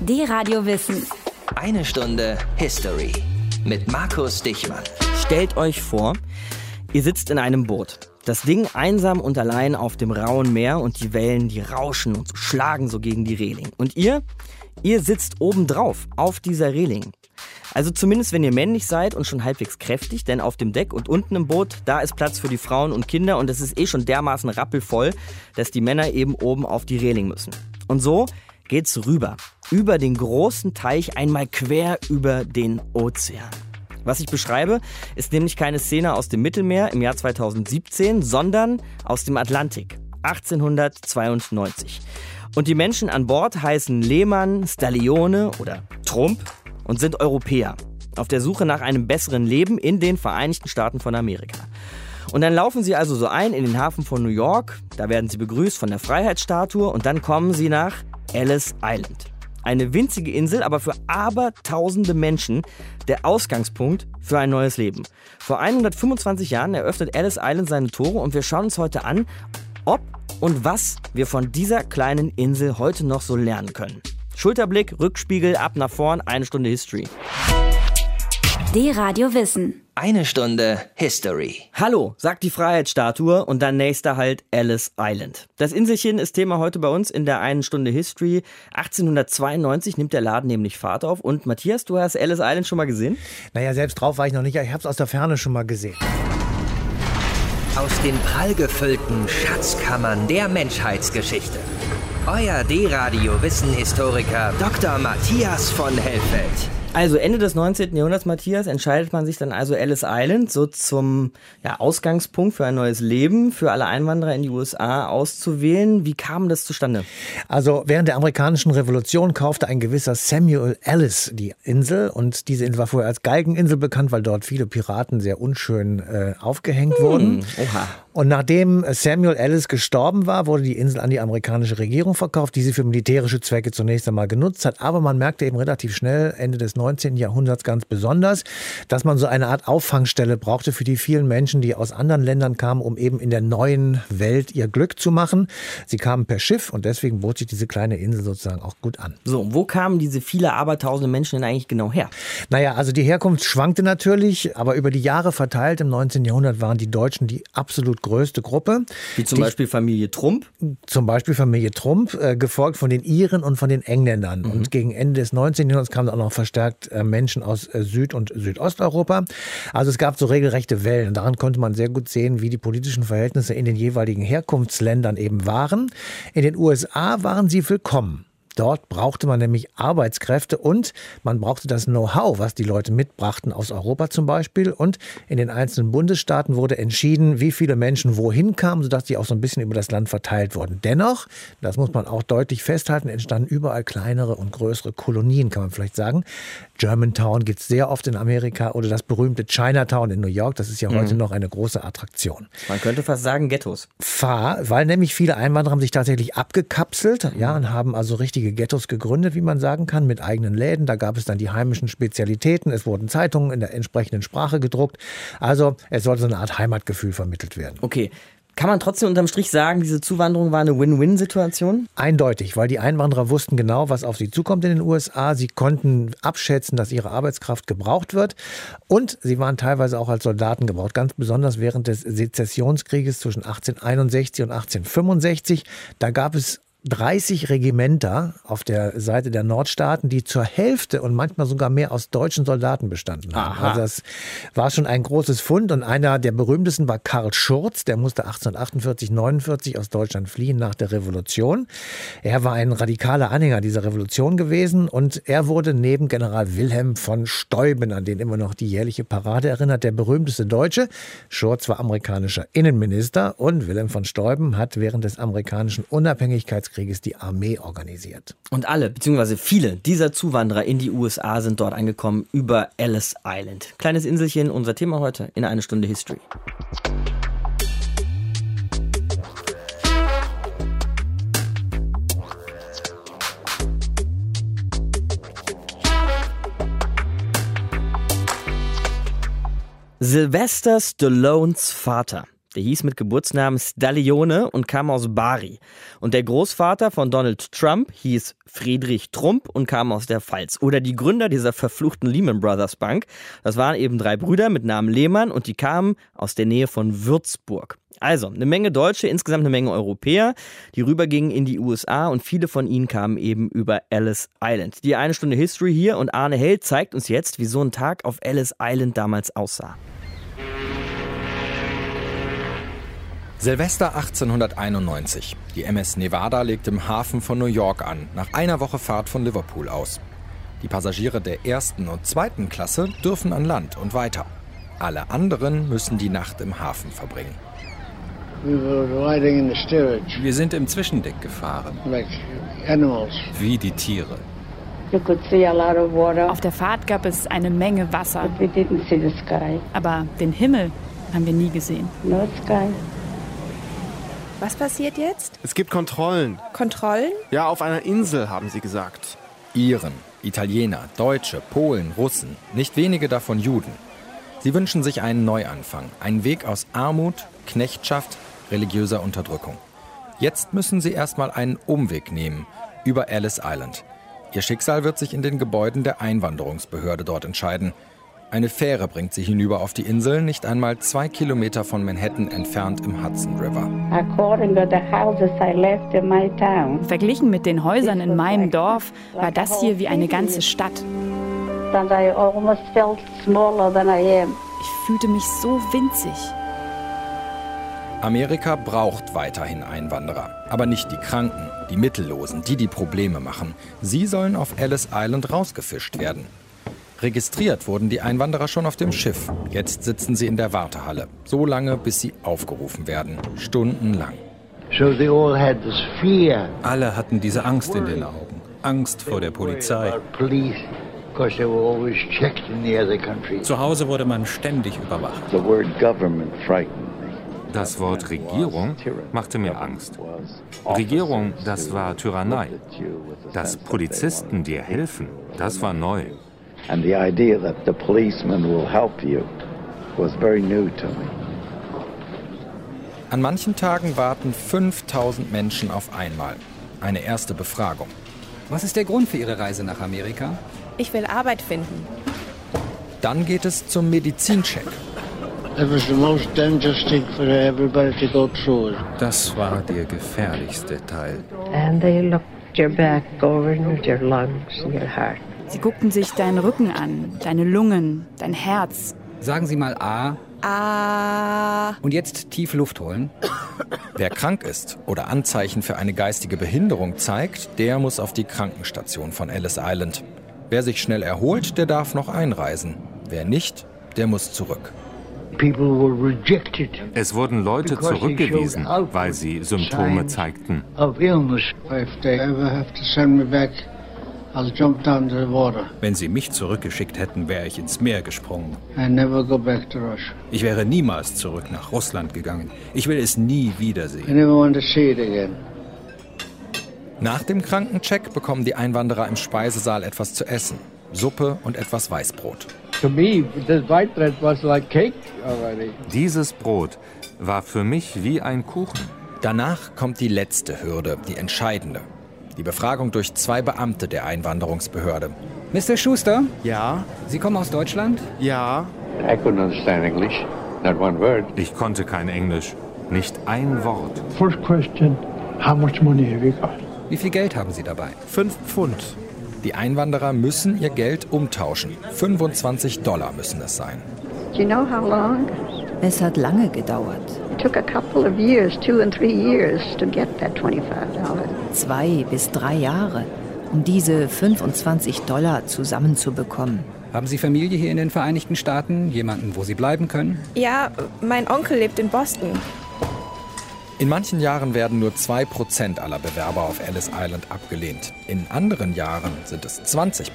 Die Radio Wissen. Eine Stunde History mit Markus Dichmann. Stellt euch vor, ihr sitzt in einem Boot. Das Ding einsam und allein auf dem rauen Meer und die Wellen, die rauschen und schlagen so gegen die Reling. Und ihr, ihr sitzt obendrauf auf dieser Reling. Also zumindest wenn ihr männlich seid und schon halbwegs kräftig, denn auf dem Deck und unten im Boot, da ist Platz für die Frauen und Kinder und es ist eh schon dermaßen rappelvoll, dass die Männer eben oben auf die Reling müssen. Und so geht's rüber, über den großen Teich einmal quer über den Ozean. Was ich beschreibe, ist nämlich keine Szene aus dem Mittelmeer im Jahr 2017, sondern aus dem Atlantik 1892. Und die Menschen an Bord heißen Lehmann, Stallione oder Trump und sind Europäer auf der Suche nach einem besseren Leben in den Vereinigten Staaten von Amerika. Und dann laufen sie also so ein in den Hafen von New York, da werden sie begrüßt von der Freiheitsstatue und dann kommen sie nach Ellis Island. Eine winzige Insel, aber für abertausende Menschen der Ausgangspunkt für ein neues Leben. Vor 125 Jahren eröffnet Ellis Island seine Tore und wir schauen uns heute an, ob und was wir von dieser kleinen Insel heute noch so lernen können. Schulterblick, Rückspiegel, ab nach vorn, eine Stunde History. Die Radio Wissen. Eine Stunde History. Hallo, sagt die Freiheitsstatue und dann nächster halt Ellis Island. Das Inselchen ist Thema heute bei uns in der einen Stunde History. 1892 nimmt der Laden nämlich Fahrt auf. Und Matthias, du hast Ellis Island schon mal gesehen? Naja, selbst drauf war ich noch nicht. Ich habe es aus der Ferne schon mal gesehen. Aus den prallgefüllten Schatzkammern der Menschheitsgeschichte. Euer D-Radio-Wissenhistoriker Dr. Matthias von Hellfeld. Also Ende des 19. Jahrhunderts, Matthias, entscheidet man sich dann also Ellis Island so zum ja, Ausgangspunkt für ein neues Leben für alle Einwanderer in die USA auszuwählen. Wie kam das zustande? Also während der amerikanischen Revolution kaufte ein gewisser Samuel Ellis die Insel und diese Insel war vorher als Galgeninsel bekannt, weil dort viele Piraten sehr unschön äh, aufgehängt hm, wurden. Oha. Und nachdem Samuel Ellis gestorben war, wurde die Insel an die amerikanische Regierung verkauft, die sie für militärische Zwecke zunächst einmal genutzt hat. Aber man merkte eben relativ schnell, Ende des 19. Jahrhunderts ganz besonders, dass man so eine Art Auffangstelle brauchte für die vielen Menschen, die aus anderen Ländern kamen, um eben in der neuen Welt ihr Glück zu machen. Sie kamen per Schiff und deswegen bot sich diese kleine Insel sozusagen auch gut an. So, wo kamen diese viele abertausende Menschen denn eigentlich genau her? Naja, also die Herkunft schwankte natürlich, aber über die Jahre verteilt im 19. Jahrhundert waren die Deutschen die absolut größte Gruppe. Wie zum die, Beispiel Familie Trump? Zum Beispiel Familie Trump, äh, gefolgt von den Iren und von den Engländern. Mhm. Und gegen Ende des 19. Jahrhunderts kamen auch noch verstärkt äh, Menschen aus äh, Süd- und Südosteuropa. Also es gab so regelrechte Wellen. Daran konnte man sehr gut sehen, wie die politischen Verhältnisse in den jeweiligen Herkunftsländern eben waren. In den USA waren sie willkommen. Dort brauchte man nämlich Arbeitskräfte und man brauchte das Know-how, was die Leute mitbrachten aus Europa zum Beispiel. Und in den einzelnen Bundesstaaten wurde entschieden, wie viele Menschen wohin kamen, sodass die auch so ein bisschen über das Land verteilt wurden. Dennoch, das muss man auch deutlich festhalten, entstanden überall kleinere und größere Kolonien, kann man vielleicht sagen. Germantown gibt es sehr oft in Amerika oder das berühmte Chinatown in New York. Das ist ja heute mhm. noch eine große Attraktion. Man könnte fast sagen Ghettos. Fahr, weil nämlich viele Einwanderer haben sich tatsächlich abgekapselt ja, und haben also richtige Ghettos gegründet, wie man sagen kann, mit eigenen Läden. Da gab es dann die heimischen Spezialitäten. Es wurden Zeitungen in der entsprechenden Sprache gedruckt. Also es sollte so eine Art Heimatgefühl vermittelt werden. Okay. Kann man trotzdem unterm Strich sagen, diese Zuwanderung war eine Win-Win-Situation? Eindeutig, weil die Einwanderer wussten genau, was auf sie zukommt in den USA. Sie konnten abschätzen, dass ihre Arbeitskraft gebraucht wird. Und sie waren teilweise auch als Soldaten gebraucht. Ganz besonders während des Sezessionskrieges zwischen 1861 und 1865. Da gab es 30 Regimenter auf der Seite der Nordstaaten, die zur Hälfte und manchmal sogar mehr aus deutschen Soldaten bestanden haben. Aha. Also das war schon ein großes Fund und einer der berühmtesten war Karl Schurz, der musste 1848, 49 aus Deutschland fliehen nach der Revolution. Er war ein radikaler Anhänger dieser Revolution gewesen und er wurde neben General Wilhelm von Steuben, an den immer noch die jährliche Parade erinnert, der berühmteste Deutsche. Schurz war amerikanischer Innenminister und Wilhelm von Steuben hat während des amerikanischen Unabhängigkeitskriegs Bürgerkrieges die Armee organisiert. Und alle, beziehungsweise viele dieser Zuwanderer in die USA sind dort angekommen über Ellis Island. Kleines Inselchen, unser Thema heute in eine Stunde History. Sylvester Stallones Vater Der hieß mit Geburtsnamen Stallione und kam aus Bari. Und der Großvater von Donald Trump hieß Friedrich Trump und kam aus der Pfalz. Oder die Gründer dieser verfluchten Lehman Brothers Bank. Das waren eben drei Brüder mit Namen Lehmann und die kamen aus der Nähe von Würzburg. Also, eine Menge Deutsche, insgesamt eine Menge Europäer, die rübergingen in die USA und viele von ihnen kamen eben über Ellis Island. Die eine Stunde History hier und Arne Held zeigt uns jetzt, wie so ein Tag auf Ellis Island damals aussah. Silvester 1891. Die MS Nevada legt im Hafen von New York an, nach einer Woche Fahrt von Liverpool aus. Die Passagiere der ersten und zweiten Klasse dürfen an Land und weiter. Alle anderen müssen die Nacht im Hafen verbringen. Wir sind im Zwischendeck gefahren, wie die Tiere. Auf der Fahrt gab es eine Menge Wasser, aber den Himmel haben wir nie gesehen. Was passiert jetzt? Es gibt Kontrollen. Kontrollen? Ja, auf einer Insel, haben sie gesagt. Iren, Italiener, Deutsche, Polen, Russen, nicht wenige davon Juden. Sie wünschen sich einen Neuanfang, einen Weg aus Armut, Knechtschaft, religiöser Unterdrückung. Jetzt müssen sie erstmal einen Umweg nehmen über Ellis Island. Ihr Schicksal wird sich in den Gebäuden der Einwanderungsbehörde dort entscheiden. Eine Fähre bringt sie hinüber auf die Insel, nicht einmal zwei Kilometer von Manhattan entfernt im Hudson River. Verglichen mit den Häusern in meinem Dorf war das hier wie eine ganze Stadt. Ich fühlte mich so winzig. Amerika braucht weiterhin Einwanderer, aber nicht die Kranken, die Mittellosen, die die Probleme machen. Sie sollen auf Ellis Island rausgefischt werden. Registriert wurden die Einwanderer schon auf dem Schiff. Jetzt sitzen sie in der Wartehalle. So lange, bis sie aufgerufen werden. Stundenlang. Alle hatten diese Angst in den Augen. Angst vor der Polizei. Zu Hause wurde man ständig überwacht. Das Wort Regierung machte mir Angst. Regierung, das war Tyrannei. Dass Polizisten dir helfen, das war neu. And the idea that the policeman will help you was very new to me. An manchen Tagen warten 5000 Menschen auf einmal. Eine erste Befragung. Was ist der Grund für Ihre Reise nach Amerika? Ich will Arbeit finden. Dann geht es zum Medizincheck. Das war der gefährlichste Teil. And they looked your back over and your lungs and your heart. Sie guckten sich deinen Rücken an, deine Lungen, dein Herz. Sagen Sie mal A. A. Und jetzt tief Luft holen. Wer krank ist oder Anzeichen für eine geistige Behinderung zeigt, der muss auf die Krankenstation von Ellis Island. Wer sich schnell erholt, der darf noch einreisen. Wer nicht, der muss zurück. Es wurden Leute zurückgewiesen, weil sie Symptome zeigten. Wenn sie mich zurückgeschickt hätten, wäre ich ins Meer gesprungen. Ich wäre niemals zurück nach Russland gegangen. Ich will es nie wiedersehen. Nach dem Krankencheck bekommen die Einwanderer im Speisesaal etwas zu essen. Suppe und etwas Weißbrot. Dieses Brot war für mich wie ein Kuchen. Danach kommt die letzte Hürde, die entscheidende. Die Befragung durch zwei Beamte der Einwanderungsbehörde. Mr. Schuster? Ja? Sie kommen aus Deutschland? Ja. I couldn't understand English, not one word. Ich konnte kein Englisch, nicht ein Wort. First question, how much money have you got? Wie viel Geld haben Sie dabei? Fünf Pfund. Die Einwanderer müssen ihr Geld umtauschen. 25 Dollar müssen es sein. Do you know how long? Es hat lange gedauert. It took a couple of years, two and three years, to get that $25. Zwei bis drei Jahre, um diese 25 Dollar zusammenzubekommen. Haben Sie Familie hier in den Vereinigten Staaten? Jemanden, wo Sie bleiben können? Ja, mein Onkel lebt in Boston. In manchen Jahren werden nur 2% aller Bewerber auf Ellis Island abgelehnt. In anderen Jahren sind es 20%.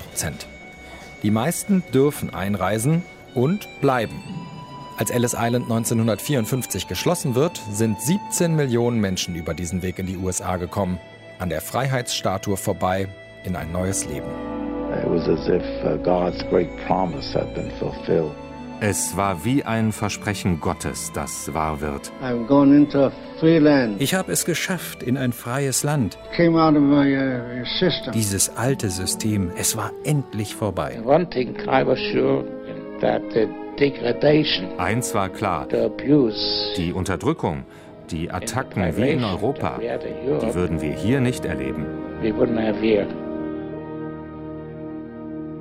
Die meisten dürfen einreisen und bleiben. Als Ellis Island 1954 geschlossen wird, sind 17 Millionen Menschen über diesen Weg in die USA gekommen. An der Freiheitsstatue vorbei in ein neues Leben. Uh. Es war wie ein Versprechen Gottes, das wahr wird. Ich habe es geschafft in ein freies Land. Dieses alte System, es war endlich vorbei. Eins war klar, die Unterdrückung, die Attacken wie in Europa, die würden wir hier nicht erleben.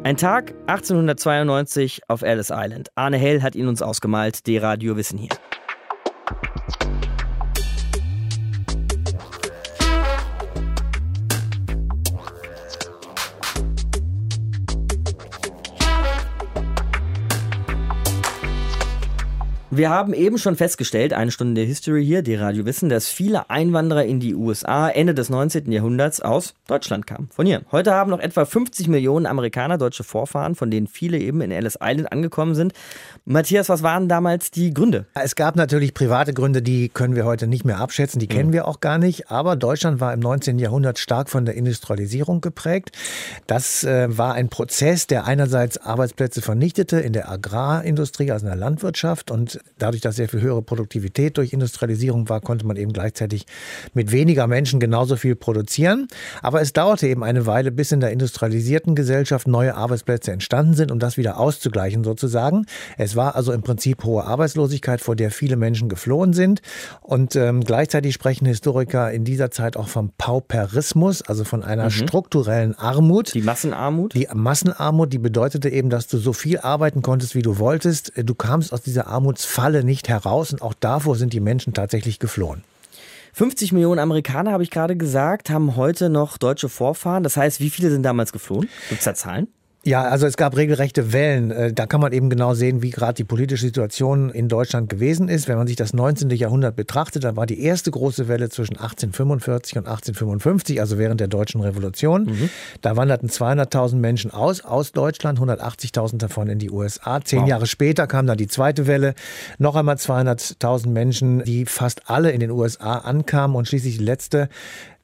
Ein Tag 1892 auf Ellis Island. Arne Hell hat ihn uns ausgemalt. D-Radio Wissen hier. Wir haben eben schon festgestellt, eine Stunde der History hier, die Radio Wissen, dass viele Einwanderer in die USA Ende des 19. Jahrhunderts aus Deutschland kamen. Von hier. Heute haben noch etwa 50 Millionen Amerikaner deutsche Vorfahren, von denen viele eben in Ellis Island angekommen sind. Matthias, was waren damals die Gründe? Es gab natürlich private Gründe, die können wir heute nicht mehr abschätzen, die kennen mhm. wir auch gar nicht. Aber Deutschland war im 19. Jahrhundert stark von der Industrialisierung geprägt. Das äh, war ein Prozess, der einerseits Arbeitsplätze vernichtete in der Agrarindustrie, also in der Landwirtschaft und dadurch, dass sehr viel höhere Produktivität durch Industrialisierung war, konnte man eben gleichzeitig mit weniger Menschen genauso viel produzieren. Aber es dauerte eben eine Weile, bis in der industrialisierten Gesellschaft neue Arbeitsplätze entstanden sind, um das wieder auszugleichen sozusagen. Es war also im Prinzip hohe Arbeitslosigkeit, vor der viele Menschen geflohen sind. Und ähm, gleichzeitig sprechen Historiker in dieser Zeit auch vom Pauperismus, also von einer mhm. strukturellen Armut. Die Massenarmut? Die Massenarmut, die bedeutete eben, dass du so viel arbeiten konntest, wie du wolltest. Du kamst aus dieser Armuts Falle nicht heraus und auch davor sind die Menschen tatsächlich geflohen. 50 Millionen Amerikaner, habe ich gerade gesagt, haben heute noch deutsche Vorfahren. Das heißt, wie viele sind damals geflohen? Gibt es da Zahlen? Ja, also es gab regelrechte Wellen. Äh, da kann man eben genau sehen, wie gerade die politische Situation in Deutschland gewesen ist. Wenn man sich das 19. Jahrhundert betrachtet, dann war die erste große Welle zwischen 1845 und 1855, also während der Deutschen Revolution. Mhm. Da wanderten 200.000 Menschen aus, aus Deutschland, 180.000 davon in die USA. Zehn wow. Jahre später kam dann die zweite Welle, noch einmal 200.000 Menschen, die fast alle in den USA ankamen und schließlich die letzte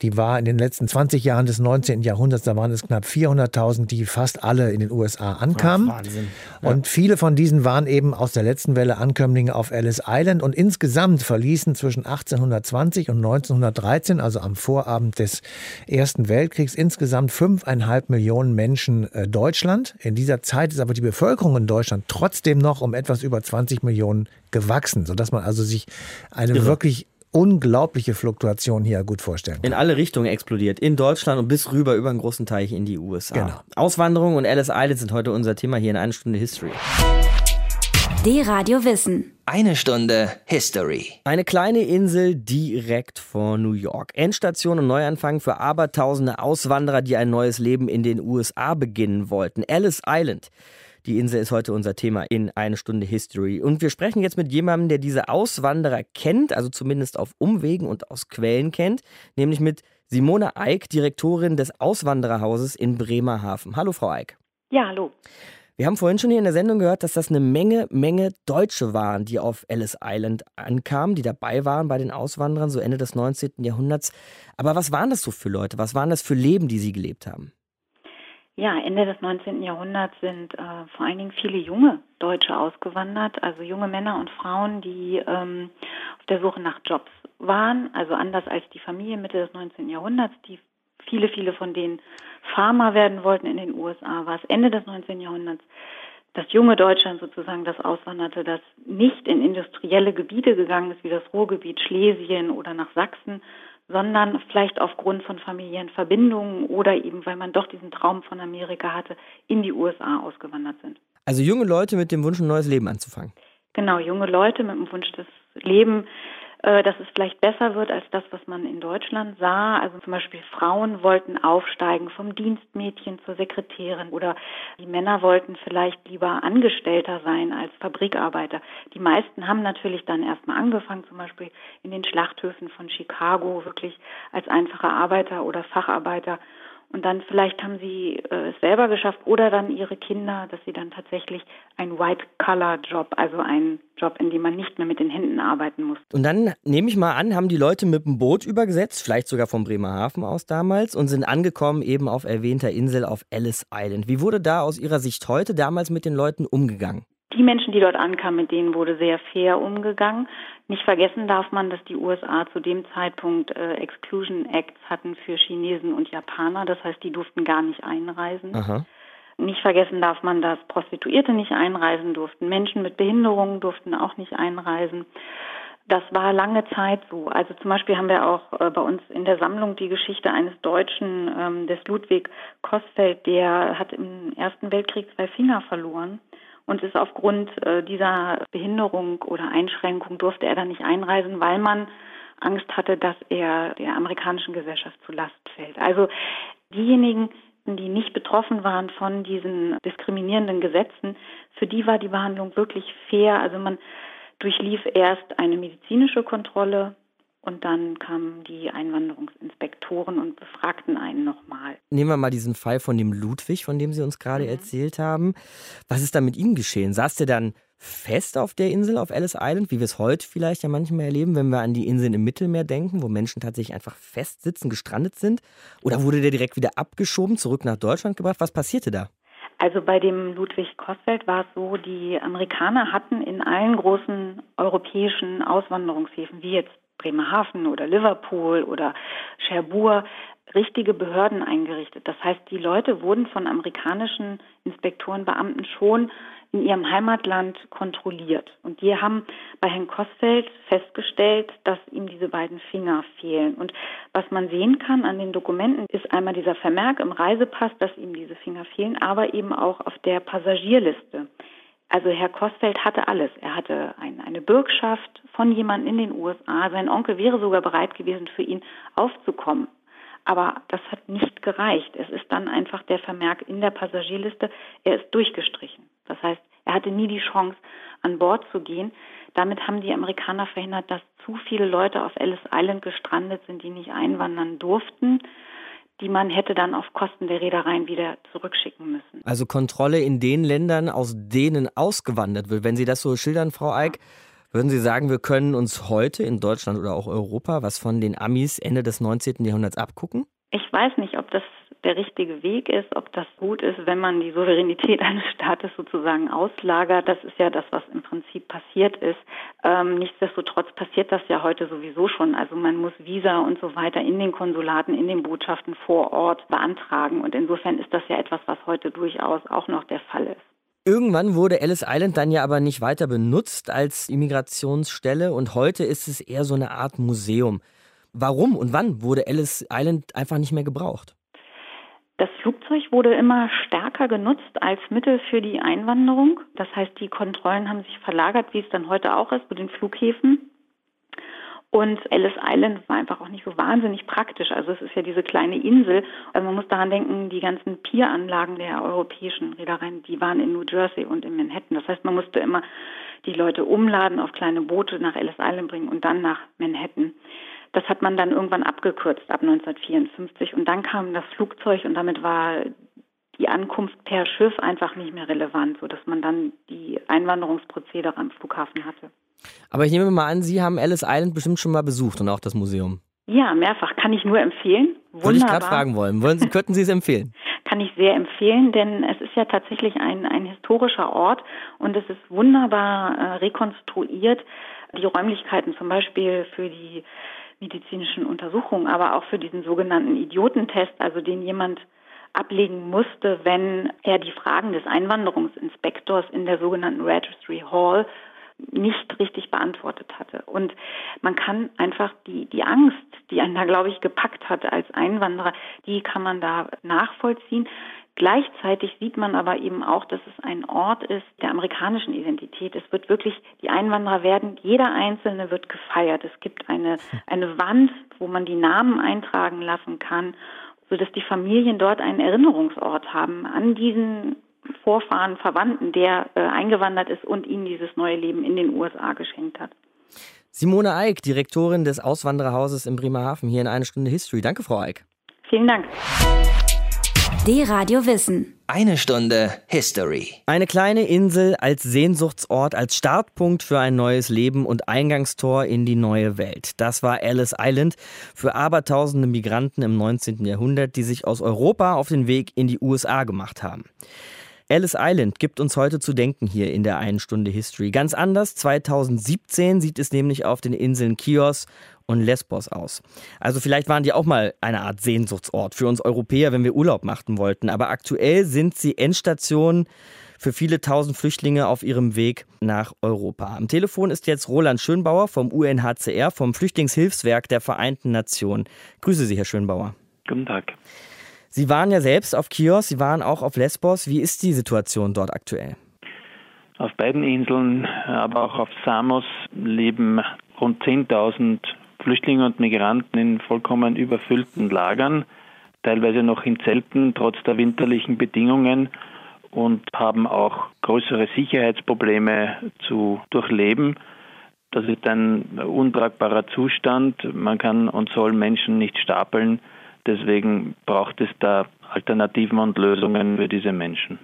die war in den letzten 20 Jahren des 19. Jahrhunderts, da waren es knapp 400.000, die fast alle in den USA ankamen. Ach, Wahnsinn. Ja. Und viele von diesen waren eben aus der letzten Welle Ankömmlinge auf Ellis Island. Und insgesamt verließen zwischen 1820 und 1913, also am Vorabend des Ersten Weltkriegs, insgesamt fünfeinhalb Millionen Menschen äh, Deutschland. In dieser Zeit ist aber die Bevölkerung in Deutschland trotzdem noch um etwas über 20 Millionen gewachsen, sodass man also sich eine Irre. wirklich unglaubliche Fluktuation hier gut vorstellen kann. In alle Richtungen explodiert. In Deutschland und bis rüber über einen großen Teich in die USA. Genau. Auswanderung und Alice Island sind heute unser Thema hier in einer Stunde History. Die Radio Wissen. Eine Stunde History. Eine kleine Insel direkt vor New York. Endstation und Neuanfang für abertausende Auswanderer, die ein neues Leben in den USA beginnen wollten. Alice Island. Die Insel ist heute unser Thema in eine Stunde History. Und wir sprechen jetzt mit jemandem, der diese Auswanderer kennt, also zumindest auf Umwegen und aus Quellen kennt, nämlich mit Simone Eick, Direktorin des Auswandererhauses in Bremerhaven. Hallo, Frau Eick. Ja, hallo. Wir haben vorhin schon hier in der Sendung gehört, dass das eine Menge, Menge Deutsche waren, die auf Ellis Island ankamen, die dabei waren bei den Auswanderern, so Ende des 19. Jahrhunderts. Aber was waren das so für Leute? Was waren das für Leben, die sie gelebt haben? Ja, Ende des 19. Jahrhunderts sind äh, vor allen Dingen viele junge Deutsche ausgewandert, also junge Männer und Frauen, die ähm, auf der Suche nach Jobs waren, also anders als die Familie Mitte des 19. Jahrhunderts, die viele, viele von denen Farmer werden wollten in den USA, war es Ende des 19. Jahrhunderts das junge Deutschland sozusagen das auswanderte, das nicht in industrielle Gebiete gegangen ist, wie das Ruhrgebiet Schlesien oder nach Sachsen, sondern vielleicht aufgrund von familiären Verbindungen oder eben, weil man doch diesen Traum von Amerika hatte, in die USA ausgewandert sind. Also junge Leute mit dem Wunsch, ein neues Leben anzufangen. Genau, junge Leute mit dem Wunsch, das Leben dass es vielleicht besser wird als das, was man in Deutschland sah. Also zum Beispiel Frauen wollten aufsteigen vom Dienstmädchen zur Sekretärin oder die Männer wollten vielleicht lieber Angestellter sein als Fabrikarbeiter. Die meisten haben natürlich dann erstmal angefangen, zum Beispiel in den Schlachthöfen von Chicago wirklich als einfache Arbeiter oder Facharbeiter und dann vielleicht haben sie äh, es selber geschafft oder dann ihre Kinder, dass sie dann tatsächlich einen White-Color-Job, also einen Job, in dem man nicht mehr mit den Händen arbeiten muss. Und dann nehme ich mal an, haben die Leute mit dem Boot übergesetzt, vielleicht sogar vom Bremerhaven aus damals, und sind angekommen eben auf erwähnter Insel auf Ellis Island. Wie wurde da aus Ihrer Sicht heute damals mit den Leuten umgegangen? Die Menschen, die dort ankamen, mit denen wurde sehr fair umgegangen. Nicht vergessen darf man, dass die USA zu dem Zeitpunkt äh, Exclusion Acts hatten für Chinesen und Japaner. Das heißt, die durften gar nicht einreisen. Aha. Nicht vergessen darf man, dass Prostituierte nicht einreisen durften. Menschen mit Behinderungen durften auch nicht einreisen. Das war lange Zeit so. Also zum Beispiel haben wir auch äh, bei uns in der Sammlung die Geschichte eines Deutschen, ähm, des Ludwig Kosfeld, der hat im Ersten Weltkrieg zwei Finger verloren und ist aufgrund äh, dieser Behinderung oder Einschränkung durfte er dann nicht einreisen, weil man Angst hatte, dass er der amerikanischen Gesellschaft zu Last fällt. Also diejenigen, die nicht betroffen waren von diesen diskriminierenden Gesetzen, für die war die Behandlung wirklich fair. Also man durchlief erst eine medizinische Kontrolle und dann kamen die Einwanderungsinspektoren und befragten einen nochmal. Nehmen wir mal diesen Fall von dem Ludwig, von dem Sie uns gerade mhm. erzählt haben. Was ist da mit ihm geschehen? Saß der dann fest auf der Insel auf Ellis Island, wie wir es heute vielleicht ja manchmal erleben, wenn wir an die Inseln im Mittelmeer denken, wo Menschen tatsächlich einfach festsitzen, gestrandet sind? Oder wurde der direkt wieder abgeschoben, zurück nach Deutschland gebracht? Was passierte da? Also bei dem Ludwig Kosfeld war es so, die Amerikaner hatten in allen großen europäischen Auswanderungshäfen, wie jetzt Bremerhaven oder Liverpool oder Cherbourg, richtige Behörden eingerichtet. Das heißt, die Leute wurden von amerikanischen Inspektoren, Beamten schon in ihrem Heimatland kontrolliert. Und die haben bei Herrn Kosfeld festgestellt, dass ihm diese beiden Finger fehlen. Und was man sehen kann an den Dokumenten, ist einmal dieser Vermerk im Reisepass, dass ihm diese Finger fehlen, aber eben auch auf der Passagierliste. Also Herr Kosfeld hatte alles. Er hatte ein, eine Bürgschaft von jemandem in den USA. Sein Onkel wäre sogar bereit gewesen, für ihn aufzukommen. Aber das hat nicht gereicht. Es ist dann einfach der Vermerk in der Passagierliste, er ist durchgestrichen. Das heißt, er hatte nie die Chance, an Bord zu gehen. Damit haben die Amerikaner verhindert, dass zu viele Leute auf Ellis Island gestrandet sind, die nicht einwandern durften die man hätte dann auf Kosten der Reedereien wieder zurückschicken müssen. Also Kontrolle in den Ländern, aus denen ausgewandert wird. Wenn Sie das so schildern, Frau Eick, würden Sie sagen, wir können uns heute in Deutschland oder auch Europa was von den Amis Ende des 19. Jahrhunderts abgucken? Ich weiß nicht, ob das der richtige Weg ist, ob das gut ist, wenn man die Souveränität eines Staates sozusagen auslagert. Das ist ja das, was im Prinzip passiert ist. Ähm, nichtsdestotrotz passiert das ja heute sowieso schon. Also man muss Visa und so weiter in den Konsulaten, in den Botschaften vor Ort beantragen. Und insofern ist das ja etwas, was heute durchaus auch noch der Fall ist. Irgendwann wurde Ellis Island dann ja aber nicht weiter benutzt als Immigrationsstelle und heute ist es eher so eine Art Museum. Warum und wann wurde Ellis Island einfach nicht mehr gebraucht? Das Flugzeug wurde immer stärker genutzt als Mittel für die Einwanderung. Das heißt, die Kontrollen haben sich verlagert, wie es dann heute auch ist, mit den Flughäfen. Und Ellis Island war einfach auch nicht so wahnsinnig praktisch. Also es ist ja diese kleine Insel. Also man muss daran denken, die ganzen Pieranlagen der europäischen Reedereien, die waren in New Jersey und in Manhattan. Das heißt, man musste immer die Leute umladen, auf kleine Boote nach Ellis Island bringen und dann nach Manhattan. Das hat man dann irgendwann abgekürzt ab 1954 und dann kam das Flugzeug und damit war die Ankunft per Schiff einfach nicht mehr relevant, sodass man dann die Einwanderungsprozedere am Flughafen hatte. Aber ich nehme mal an, Sie haben Ellis Island bestimmt schon mal besucht und auch das Museum. Ja, mehrfach. Kann ich nur empfehlen. Wunderbar. Wollte ich gerade fragen wollen. wollen Sie, könnten Sie es empfehlen? Kann ich sehr empfehlen, denn es ist ja tatsächlich ein, ein historischer Ort und es ist wunderbar äh, rekonstruiert. Die Räumlichkeiten zum Beispiel für die medizinischen Untersuchungen, aber auch für diesen sogenannten Idiotentest, also den jemand ablegen musste, wenn er die Fragen des Einwanderungsinspektors in der sogenannten Registry Hall nicht richtig beantwortet hatte. Und man kann einfach die, die Angst, die einen da, glaube ich, gepackt hat als Einwanderer, die kann man da nachvollziehen. Gleichzeitig sieht man aber eben auch, dass es ein Ort ist der amerikanischen Identität. Es wird wirklich, die Einwanderer werden, jeder Einzelne wird gefeiert. Es gibt eine, eine Wand, wo man die Namen eintragen lassen kann, sodass die Familien dort einen Erinnerungsort haben an diesen Vorfahren, Verwandten, der äh, eingewandert ist und ihnen dieses neue Leben in den USA geschenkt hat. Simone Eick, Direktorin des Auswandererhauses in Bremerhaven, hier in eine Stunde History. Danke, Frau Eick. Vielen Dank. D-Radio Wissen. Eine Stunde History. Eine kleine Insel als Sehnsuchtsort, als Startpunkt für ein neues Leben und Eingangstor in die neue Welt. Das war Ellis Island für abertausende Migranten im 19. Jahrhundert, die sich aus Europa auf den Weg in die USA gemacht haben. Ellis Island gibt uns heute zu denken hier in der einen Stunde History. Ganz anders, 2017 sieht es nämlich auf den Inseln Chios und Lesbos aus. Also vielleicht waren die auch mal eine Art Sehnsuchtsort für uns Europäer, wenn wir Urlaub machen wollten. Aber aktuell sind sie Endstation für viele tausend Flüchtlinge auf ihrem Weg nach Europa. Am Telefon ist jetzt Roland Schönbauer vom UNHCR, vom Flüchtlingshilfswerk der Vereinten Nationen. Grüße Sie, Herr Schönbauer. Guten Tag. Sie waren ja selbst auf Chios, Sie waren auch auf Lesbos. Wie ist die Situation dort aktuell? Auf beiden Inseln, aber auch auf Samos leben rund 10.000 Flüchtlinge und Migranten in vollkommen überfüllten Lagern, teilweise noch in Zelten trotz der winterlichen Bedingungen und haben auch größere Sicherheitsprobleme zu durchleben. Das ist ein untragbarer Zustand. Man kann und soll Menschen nicht stapeln. Deswegen braucht es da Alternativen und Lösungen für diese Menschen.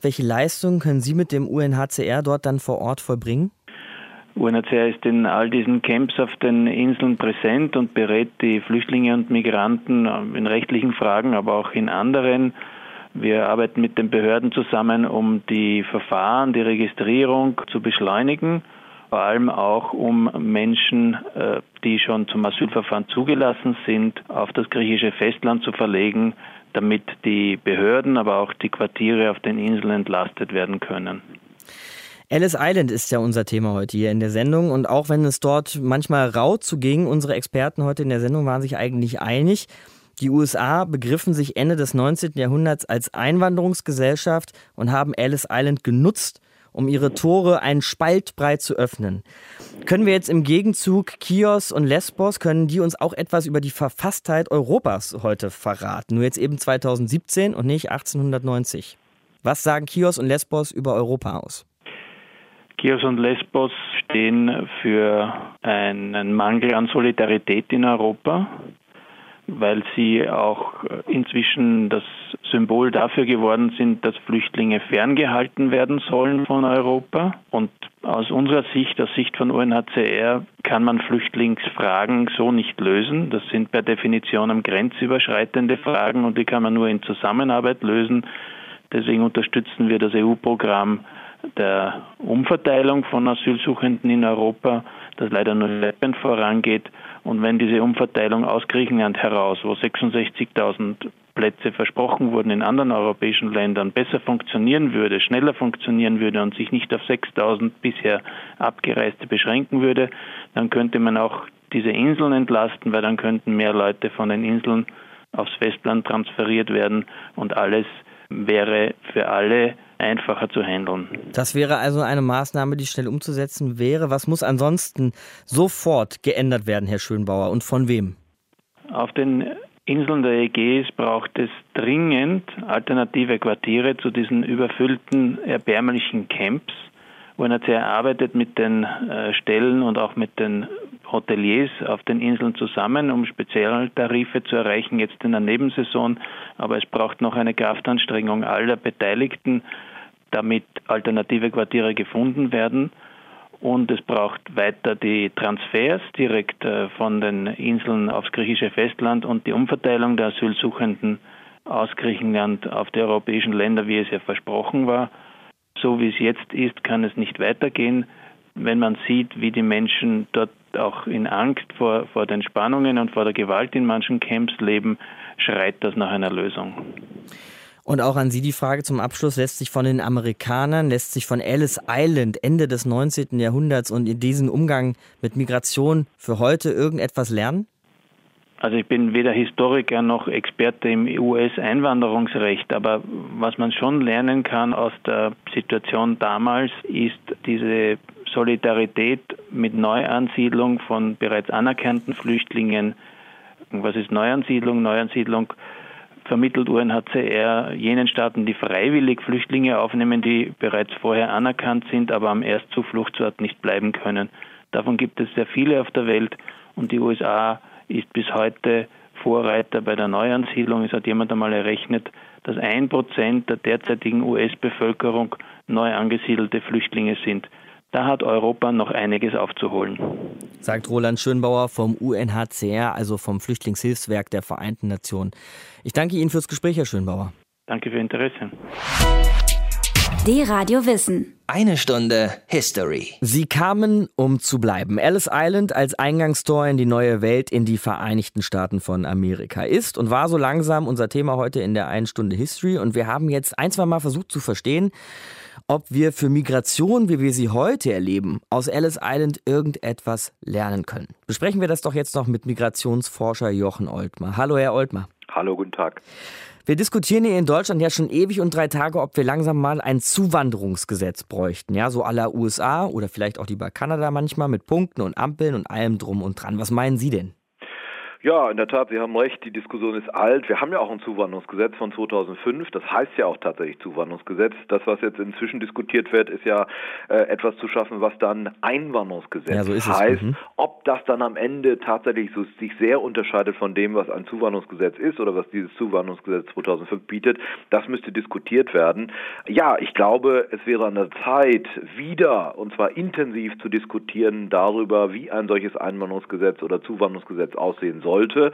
Welche Leistungen können Sie mit dem UNHCR dort dann vor Ort vollbringen? UNHCR ist in all diesen Camps auf den Inseln präsent und berät die Flüchtlinge und Migranten in rechtlichen Fragen, aber auch in anderen. Wir arbeiten mit den Behörden zusammen, um die Verfahren, die Registrierung zu beschleunigen vor allem auch um Menschen, äh, die schon zum Asylverfahren zugelassen sind, auf das griechische Festland zu verlegen, damit die Behörden, aber auch die Quartiere auf den Inseln entlastet werden können. Ellis Island ist ja unser Thema heute hier in der Sendung und auch wenn es dort manchmal rau zuging, unsere Experten heute in der Sendung waren sich eigentlich einig. Die USA begriffen sich Ende des 19. Jahrhunderts als Einwanderungsgesellschaft und haben Ellis Island genutzt, um ihre Tore einen Spalt breit zu öffnen. Können wir jetzt im Gegenzug Chios und Lesbos, können die uns auch etwas über die Verfasstheit Europas heute verraten? Nur jetzt eben 2017 und nicht 1890. Was sagen Chios und Lesbos über Europa aus? Chios und Lesbos stehen für einen Mangel an Solidarität in Europa weil sie auch inzwischen das Symbol dafür geworden sind, dass Flüchtlinge ferngehalten werden sollen von Europa. Und aus unserer Sicht, aus Sicht von UNHCR, kann man Flüchtlingsfragen so nicht lösen. Das sind per Definition grenzüberschreitende Fragen und die kann man nur in Zusammenarbeit lösen. Deswegen unterstützen wir das EU-Programm der Umverteilung von Asylsuchenden in Europa, das leider nur schleppend vorangeht. Und wenn diese Umverteilung aus Griechenland heraus, wo 66.000 Plätze versprochen wurden in anderen europäischen Ländern, besser funktionieren würde, schneller funktionieren würde und sich nicht auf 6.000 bisher Abgereiste beschränken würde, dann könnte man auch diese Inseln entlasten, weil dann könnten mehr Leute von den Inseln aufs Festland transferiert werden und alles wäre für alle einfacher zu handeln. Das wäre also eine Maßnahme, die schnell umzusetzen wäre. Was muss ansonsten sofort geändert werden, Herr Schönbauer, und von wem? Auf den Inseln der Ägäis braucht es dringend alternative Quartiere zu diesen überfüllten, erbärmlichen Camps. UNHCR arbeitet mit den äh, Stellen und auch mit den Hoteliers auf den Inseln zusammen, um Spezialtarife zu erreichen, jetzt in der Nebensaison. Aber es braucht noch eine Kraftanstrengung aller Beteiligten, damit alternative Quartiere gefunden werden. Und es braucht weiter die Transfers direkt äh, von den Inseln aufs griechische Festland und die Umverteilung der Asylsuchenden aus Griechenland auf die europäischen Länder, wie es ja versprochen war. So wie es jetzt ist, kann es nicht weitergehen. Wenn man sieht, wie die Menschen dort auch in Angst vor, vor den Spannungen und vor der Gewalt in manchen Camps leben, schreit das nach einer Lösung. Und auch an Sie die Frage zum Abschluss, lässt sich von den Amerikanern, lässt sich von Ellis Island Ende des 19. Jahrhunderts und in diesem Umgang mit Migration für heute irgendetwas lernen? Also ich bin weder Historiker noch Experte im US-Einwanderungsrecht, aber was man schon lernen kann aus der Situation damals, ist diese Solidarität mit Neuansiedlung von bereits anerkannten Flüchtlingen. Was ist Neuansiedlung? Neuansiedlung vermittelt UNHCR jenen Staaten, die freiwillig Flüchtlinge aufnehmen, die bereits vorher anerkannt sind, aber am Erstzufluchtsort nicht bleiben können. Davon gibt es sehr viele auf der Welt und die USA ist bis heute Vorreiter bei der Neuansiedlung. Es hat jemand einmal errechnet, dass ein Prozent der derzeitigen US-Bevölkerung neu angesiedelte Flüchtlinge sind. Da hat Europa noch einiges aufzuholen. Sagt Roland Schönbauer vom UNHCR, also vom Flüchtlingshilfswerk der Vereinten Nationen. Ich danke Ihnen fürs Gespräch, Herr Schönbauer. Danke für Ihr Interesse. D-Radio Wissen. Eine Stunde History. Sie kamen, um zu bleiben. Ellis Island als Eingangstor in die neue Welt, in die Vereinigten Staaten von Amerika ist und war so langsam unser Thema heute in der einen Stunde History. Und wir haben jetzt ein, zwei Mal versucht zu verstehen, ob wir für Migration, wie wir sie heute erleben, aus Ellis Island irgendetwas lernen können. Besprechen wir das doch jetzt noch mit Migrationsforscher Jochen Oltmar. Hallo, Herr Oltmar. Hallo, guten Tag. Wir diskutieren hier in Deutschland ja schon ewig und drei Tage, ob wir langsam mal ein Zuwanderungsgesetz bräuchten. Ja, so aller USA oder vielleicht auch die bei Kanada manchmal mit Punkten und Ampeln und allem drum und dran. Was meinen Sie denn? Ja, in der Tat, Sie haben recht, die Diskussion ist alt. Wir haben ja auch ein Zuwanderungsgesetz von 2005, das heißt ja auch tatsächlich Zuwanderungsgesetz. Das, was jetzt inzwischen diskutiert wird, ist ja äh, etwas zu schaffen, was dann Einwanderungsgesetz ja, so heißt. Mhm. Ob das dann am Ende tatsächlich so, sich sehr unterscheidet von dem, was ein Zuwanderungsgesetz ist oder was dieses Zuwanderungsgesetz 2005 bietet, das müsste diskutiert werden. Ja, ich glaube, es wäre an der Zeit, wieder, und zwar intensiv zu diskutieren darüber, wie ein solches Einwanderungsgesetz oder Zuwanderungsgesetz aussehen soll sollte.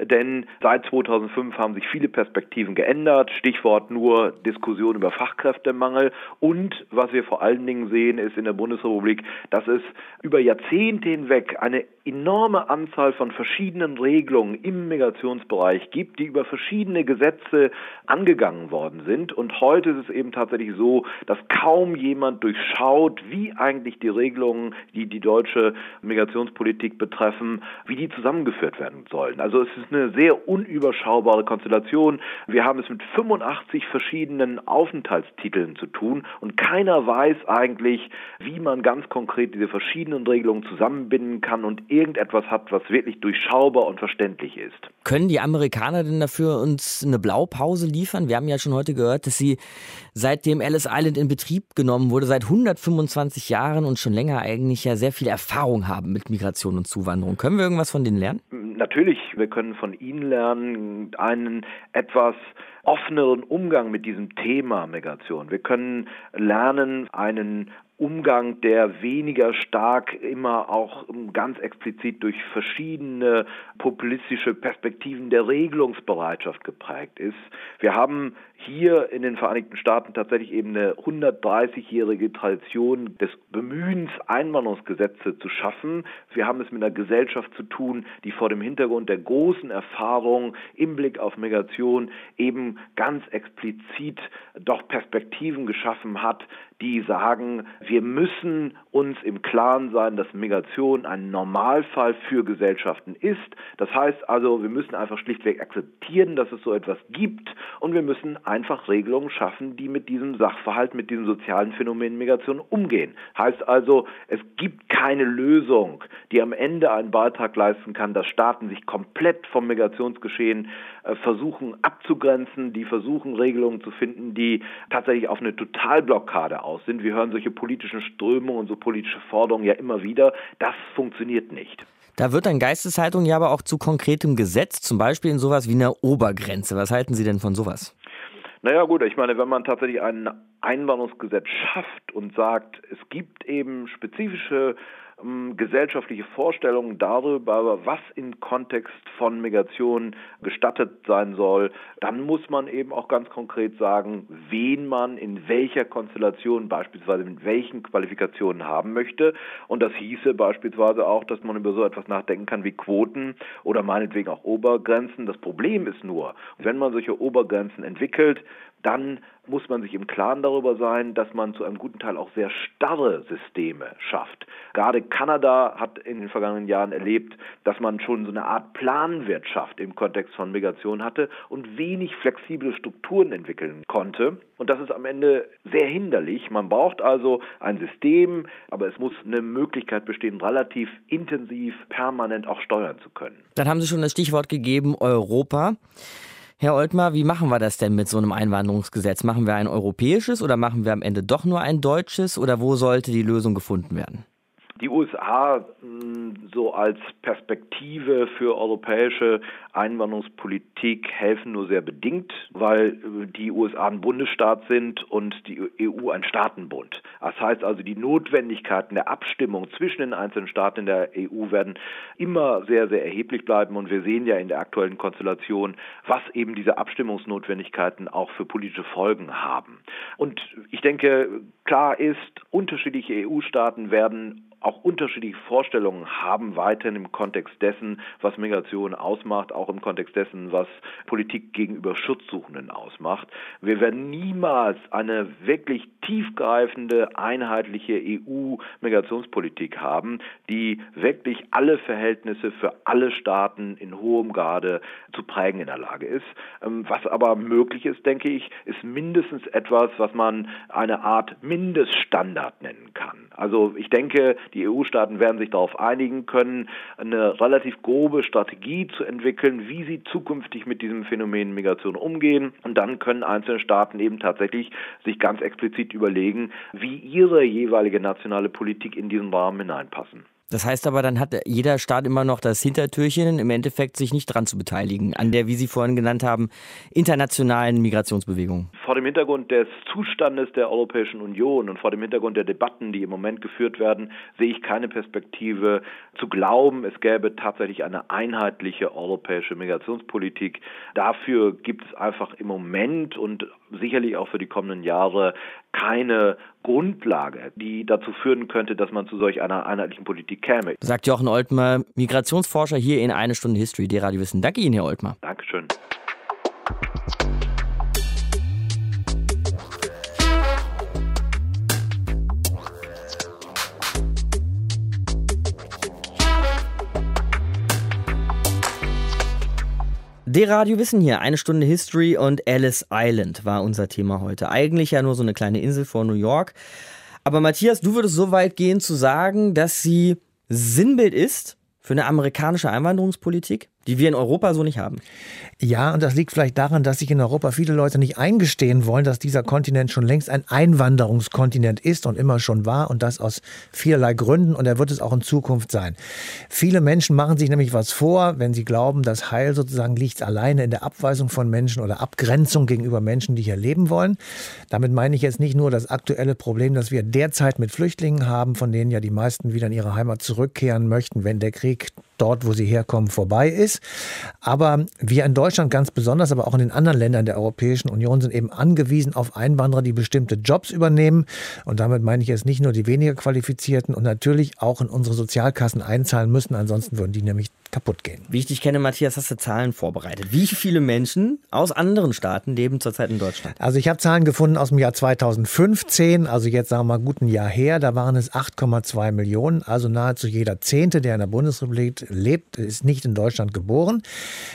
Denn seit 2005 haben sich viele Perspektiven geändert. Stichwort nur Diskussion über Fachkräftemangel. Und was wir vor allen Dingen sehen, ist in der Bundesrepublik, dass es über Jahrzehnte hinweg eine enorme Anzahl von verschiedenen Regelungen im Migrationsbereich gibt, die über verschiedene Gesetze angegangen worden sind. Und heute ist es eben tatsächlich so, dass kaum jemand durchschaut, wie eigentlich die Regelungen, die die deutsche Migrationspolitik betreffen, wie die zusammengeführt werden sollen. Also es ist eine sehr unüberschaubare Konstellation. Wir haben es mit 85 verschiedenen Aufenthaltstiteln zu tun und keiner weiß eigentlich, wie man ganz konkret diese verschiedenen Regelungen zusammenbinden kann und irgendetwas hat, was wirklich durchschaubar und verständlich ist. Können die Amerikaner denn dafür uns eine Blaupause liefern? Wir haben ja schon heute gehört, dass sie seitdem Ellis Island in Betrieb genommen wurde, seit 125 Jahren und schon länger eigentlich ja sehr viel Erfahrung haben mit Migration und Zuwanderung. Können wir irgendwas von denen lernen? Natürlich, wir können von ihnen lernen, einen etwas offeneren Umgang mit diesem Thema Migration. Wir können lernen, einen Umgang, der weniger stark immer auch ganz explizit durch verschiedene populistische Perspektiven der Regelungsbereitschaft geprägt ist. Wir haben hier in den Vereinigten Staaten tatsächlich eben eine 130-jährige Tradition des Bemühens, Einwanderungsgesetze zu schaffen. Wir haben es mit einer Gesellschaft zu tun, die vor dem Hintergrund der großen Erfahrung im Blick auf Migration eben ganz explizit doch Perspektiven geschaffen hat, die sagen, wir müssen uns im Klaren sein, dass Migration ein Normalfall für Gesellschaften ist. Das heißt also, wir müssen einfach schlichtweg akzeptieren, dass es so etwas gibt und wir müssen einfach Regelungen schaffen, die mit diesem Sachverhalt, mit diesem sozialen Phänomen Migration umgehen. Heißt also, es gibt keine Lösung, die am Ende einen Beitrag leisten kann, dass Staaten sich komplett vom Migrationsgeschehen äh, versuchen abzugrenzen, die versuchen Regelungen zu finden, die tatsächlich auf eine Totalblockade aus sind. Wir hören solche politischen Strömungen und so politische Forderungen ja immer wieder. Das funktioniert nicht. Da wird dann Geisteshaltung ja aber auch zu konkretem Gesetz, zum Beispiel in sowas wie einer Obergrenze. Was halten Sie denn von sowas? Naja gut, ich meine, wenn man tatsächlich ein Einwanderungsgesetz schafft und sagt, es gibt eben spezifische gesellschaftliche Vorstellungen darüber, was im Kontext von Migration gestattet sein soll, dann muss man eben auch ganz konkret sagen, wen man in welcher Konstellation beispielsweise mit welchen Qualifikationen haben möchte. Und das hieße beispielsweise auch, dass man über so etwas nachdenken kann wie Quoten oder meinetwegen auch Obergrenzen. Das Problem ist nur, wenn man solche Obergrenzen entwickelt, dann muss man sich im Klaren darüber sein, dass man zu einem guten Teil auch sehr starre Systeme schafft. Gerade Kanada hat in den vergangenen Jahren erlebt, dass man schon so eine Art Planwirtschaft im Kontext von Migration hatte und wenig flexible Strukturen entwickeln konnte. Und das ist am Ende sehr hinderlich. Man braucht also ein System, aber es muss eine Möglichkeit bestehen, relativ intensiv, permanent auch steuern zu können. Dann haben Sie schon das Stichwort gegeben, Europa. Herr Oltmar, wie machen wir das denn mit so einem Einwanderungsgesetz? Machen wir ein europäisches oder machen wir am Ende doch nur ein deutsches oder wo sollte die Lösung gefunden werden? Die USA hm, so als Perspektive für europäische Einwanderungspolitik helfen nur sehr bedingt, weil die USA ein Bundesstaat sind und die EU ein Staatenbund. Das heißt also, die Notwendigkeiten der Abstimmung zwischen den einzelnen Staaten in der EU werden immer sehr, sehr erheblich bleiben. Und wir sehen ja in der aktuellen Konstellation, was eben diese Abstimmungsnotwendigkeiten auch für politische Folgen haben. Und ich denke, klar ist, unterschiedliche EU-Staaten werden auch unterschiedliche Vorstellungen haben weiterhin im Kontext dessen, was Migration ausmacht, auch im Kontext dessen, was Politik gegenüber Schutzsuchenden ausmacht. Wir werden niemals eine wirklich tiefgreifende, einheitliche EU-Migrationspolitik haben, die wirklich alle Verhältnisse für alle Staaten in hohem Grade zu prägen in der Lage ist. Ähm, was aber möglich ist, denke ich, ist mindestens etwas, was man eine Art Mindeststandard nennen kann. Also ich denke, die EU-Staaten werden sich darauf einigen können, eine relativ grobe Strategie zu entwickeln, wie sie zukünftig mit diesem Phänomen Migration umgehen. Und dann können einzelne Staaten eben tatsächlich sich ganz explizit überlegen, wie ihre jeweilige nationale Politik in diesen Rahmen hineinpassen. Das heißt aber, dann hat jeder Staat immer noch das Hintertürchen, im Endeffekt sich nicht dran zu beteiligen, an der, wie Sie vorhin genannt haben, internationalen Migrationsbewegung. Vor dem Hintergrund des Zustandes der Europäischen Union und vor dem Hintergrund der Debatten, die im Moment geführt werden, sehe ich keine Perspektive zu glauben, es gäbe tatsächlich eine einheitliche europäische Migrationspolitik. Dafür gibt es einfach im Moment und sicherlich auch für die kommenden Jahre keine Grundlage, die dazu führen könnte, dass man zu solch einer einheitlichen Politik käme. Sagt Jochen Oltmer, Migrationsforscher hier in Eine Stunde History, der Radio Wissen. Danke Ihnen, Herr Oltmer. Dankeschön. Der Radio Wissen hier, eine Stunde History und Ellis Island war unser Thema heute. Eigentlich ja nur so eine kleine Insel vor New York. Aber Matthias, du würdest so weit gehen zu sagen, dass sie Sinnbild ist für eine amerikanische Einwanderungspolitik? Die wir in Europa so nicht haben. Ja, und das liegt vielleicht daran, dass sich in Europa viele Leute nicht eingestehen wollen, dass dieser Kontinent schon längst ein Einwanderungskontinent ist und immer schon war und das aus vielerlei Gründen und er wird es auch in Zukunft sein. Viele Menschen machen sich nämlich was vor, wenn sie glauben, das Heil sozusagen liegt alleine in der Abweisung von Menschen oder Abgrenzung gegenüber Menschen, die hier leben wollen. Damit meine ich jetzt nicht nur das aktuelle Problem, das wir derzeit mit Flüchtlingen haben, von denen ja die meisten wieder in ihre Heimat zurückkehren möchten, wenn der Krieg dort, wo sie herkommen, vorbei ist. Aber wir in Deutschland ganz besonders, aber auch in den anderen Ländern der Europäischen Union sind eben angewiesen auf Einwanderer, die bestimmte Jobs übernehmen. Und damit meine ich jetzt nicht nur die weniger qualifizierten und natürlich auch in unsere Sozialkassen einzahlen müssen. Ansonsten würden die nämlich kaputt gehen. Wie ich dich kenne, Matthias, hast du Zahlen vorbereitet. Wie viele Menschen aus anderen Staaten leben zurzeit in Deutschland? Also ich habe Zahlen gefunden aus dem Jahr 2015, also jetzt sagen wir mal gut ein Jahr her. Da waren es 8,2 Millionen, also nahezu jeder Zehnte, der in der Bundesrepublik lebt, ist nicht in Deutschland geboren.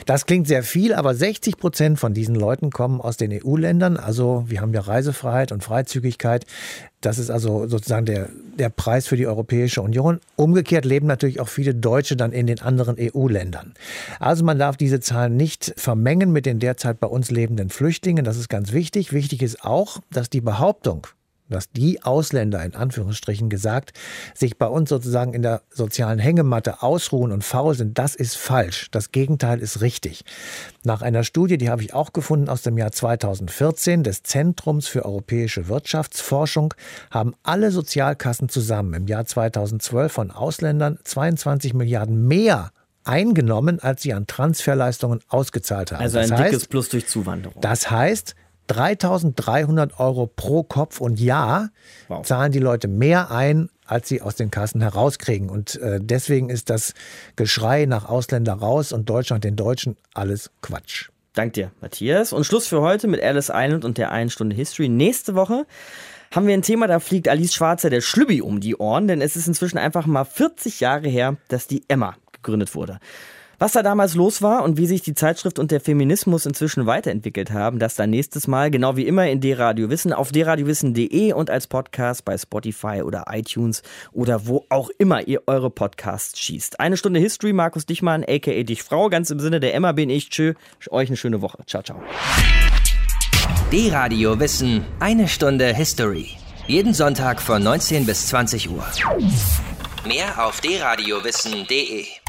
Das klingt sehr viel, aber 60 Prozent von diesen Leuten kommen aus den EU-Ländern. Also wir haben ja Reisefreiheit und Freizügigkeit. Das ist also sozusagen der, der Preis für die Europäische Union. Umgekehrt leben natürlich auch viele Deutsche dann in den anderen EU-Ländern. Also man darf diese Zahlen nicht vermengen mit den derzeit bei uns lebenden Flüchtlingen. Das ist ganz wichtig. Wichtig ist auch, dass die Behauptung, dass die Ausländer in Anführungsstrichen gesagt sich bei uns sozusagen in der sozialen Hängematte ausruhen und faul sind, das ist falsch. Das Gegenteil ist richtig. Nach einer Studie, die habe ich auch gefunden aus dem Jahr 2014 des Zentrums für europäische Wirtschaftsforschung, haben alle Sozialkassen zusammen im Jahr 2012 von Ausländern 22 Milliarden mehr eingenommen, als sie an Transferleistungen ausgezahlt haben. Also ein das dickes Plus durch Zuwanderung. Das heißt, 3300 Euro pro Kopf und Jahr wow. zahlen die Leute mehr ein, als sie aus den Kassen herauskriegen. Und äh, deswegen ist das Geschrei nach Ausländer raus und Deutschland den Deutschen alles Quatsch. Dank dir, Matthias. Und Schluss für heute mit Alice Island und der einen Stunde History. Nächste Woche haben wir ein Thema, da fliegt Alice Schwarzer der Schlübbi um die Ohren, denn es ist inzwischen einfach mal 40 Jahre her, dass die Emma gegründet wurde. Was da damals los war und wie sich die Zeitschrift und der Feminismus inzwischen weiterentwickelt haben, das dann nächstes Mal, genau wie immer in D-Radio Wissen, auf dradiowissen.de und als Podcast bei Spotify oder iTunes oder wo auch immer ihr eure Podcasts schießt. Eine Stunde History, Markus Dichmann, a.k.a. Dich Frau, ganz im Sinne der Emma bin ich. Tschö, euch eine schöne Woche. Ciao, ciao. D-Radio Wissen, eine Stunde History. Jeden Sonntag von 19 bis 20 Uhr. Mehr auf dradiowissen.de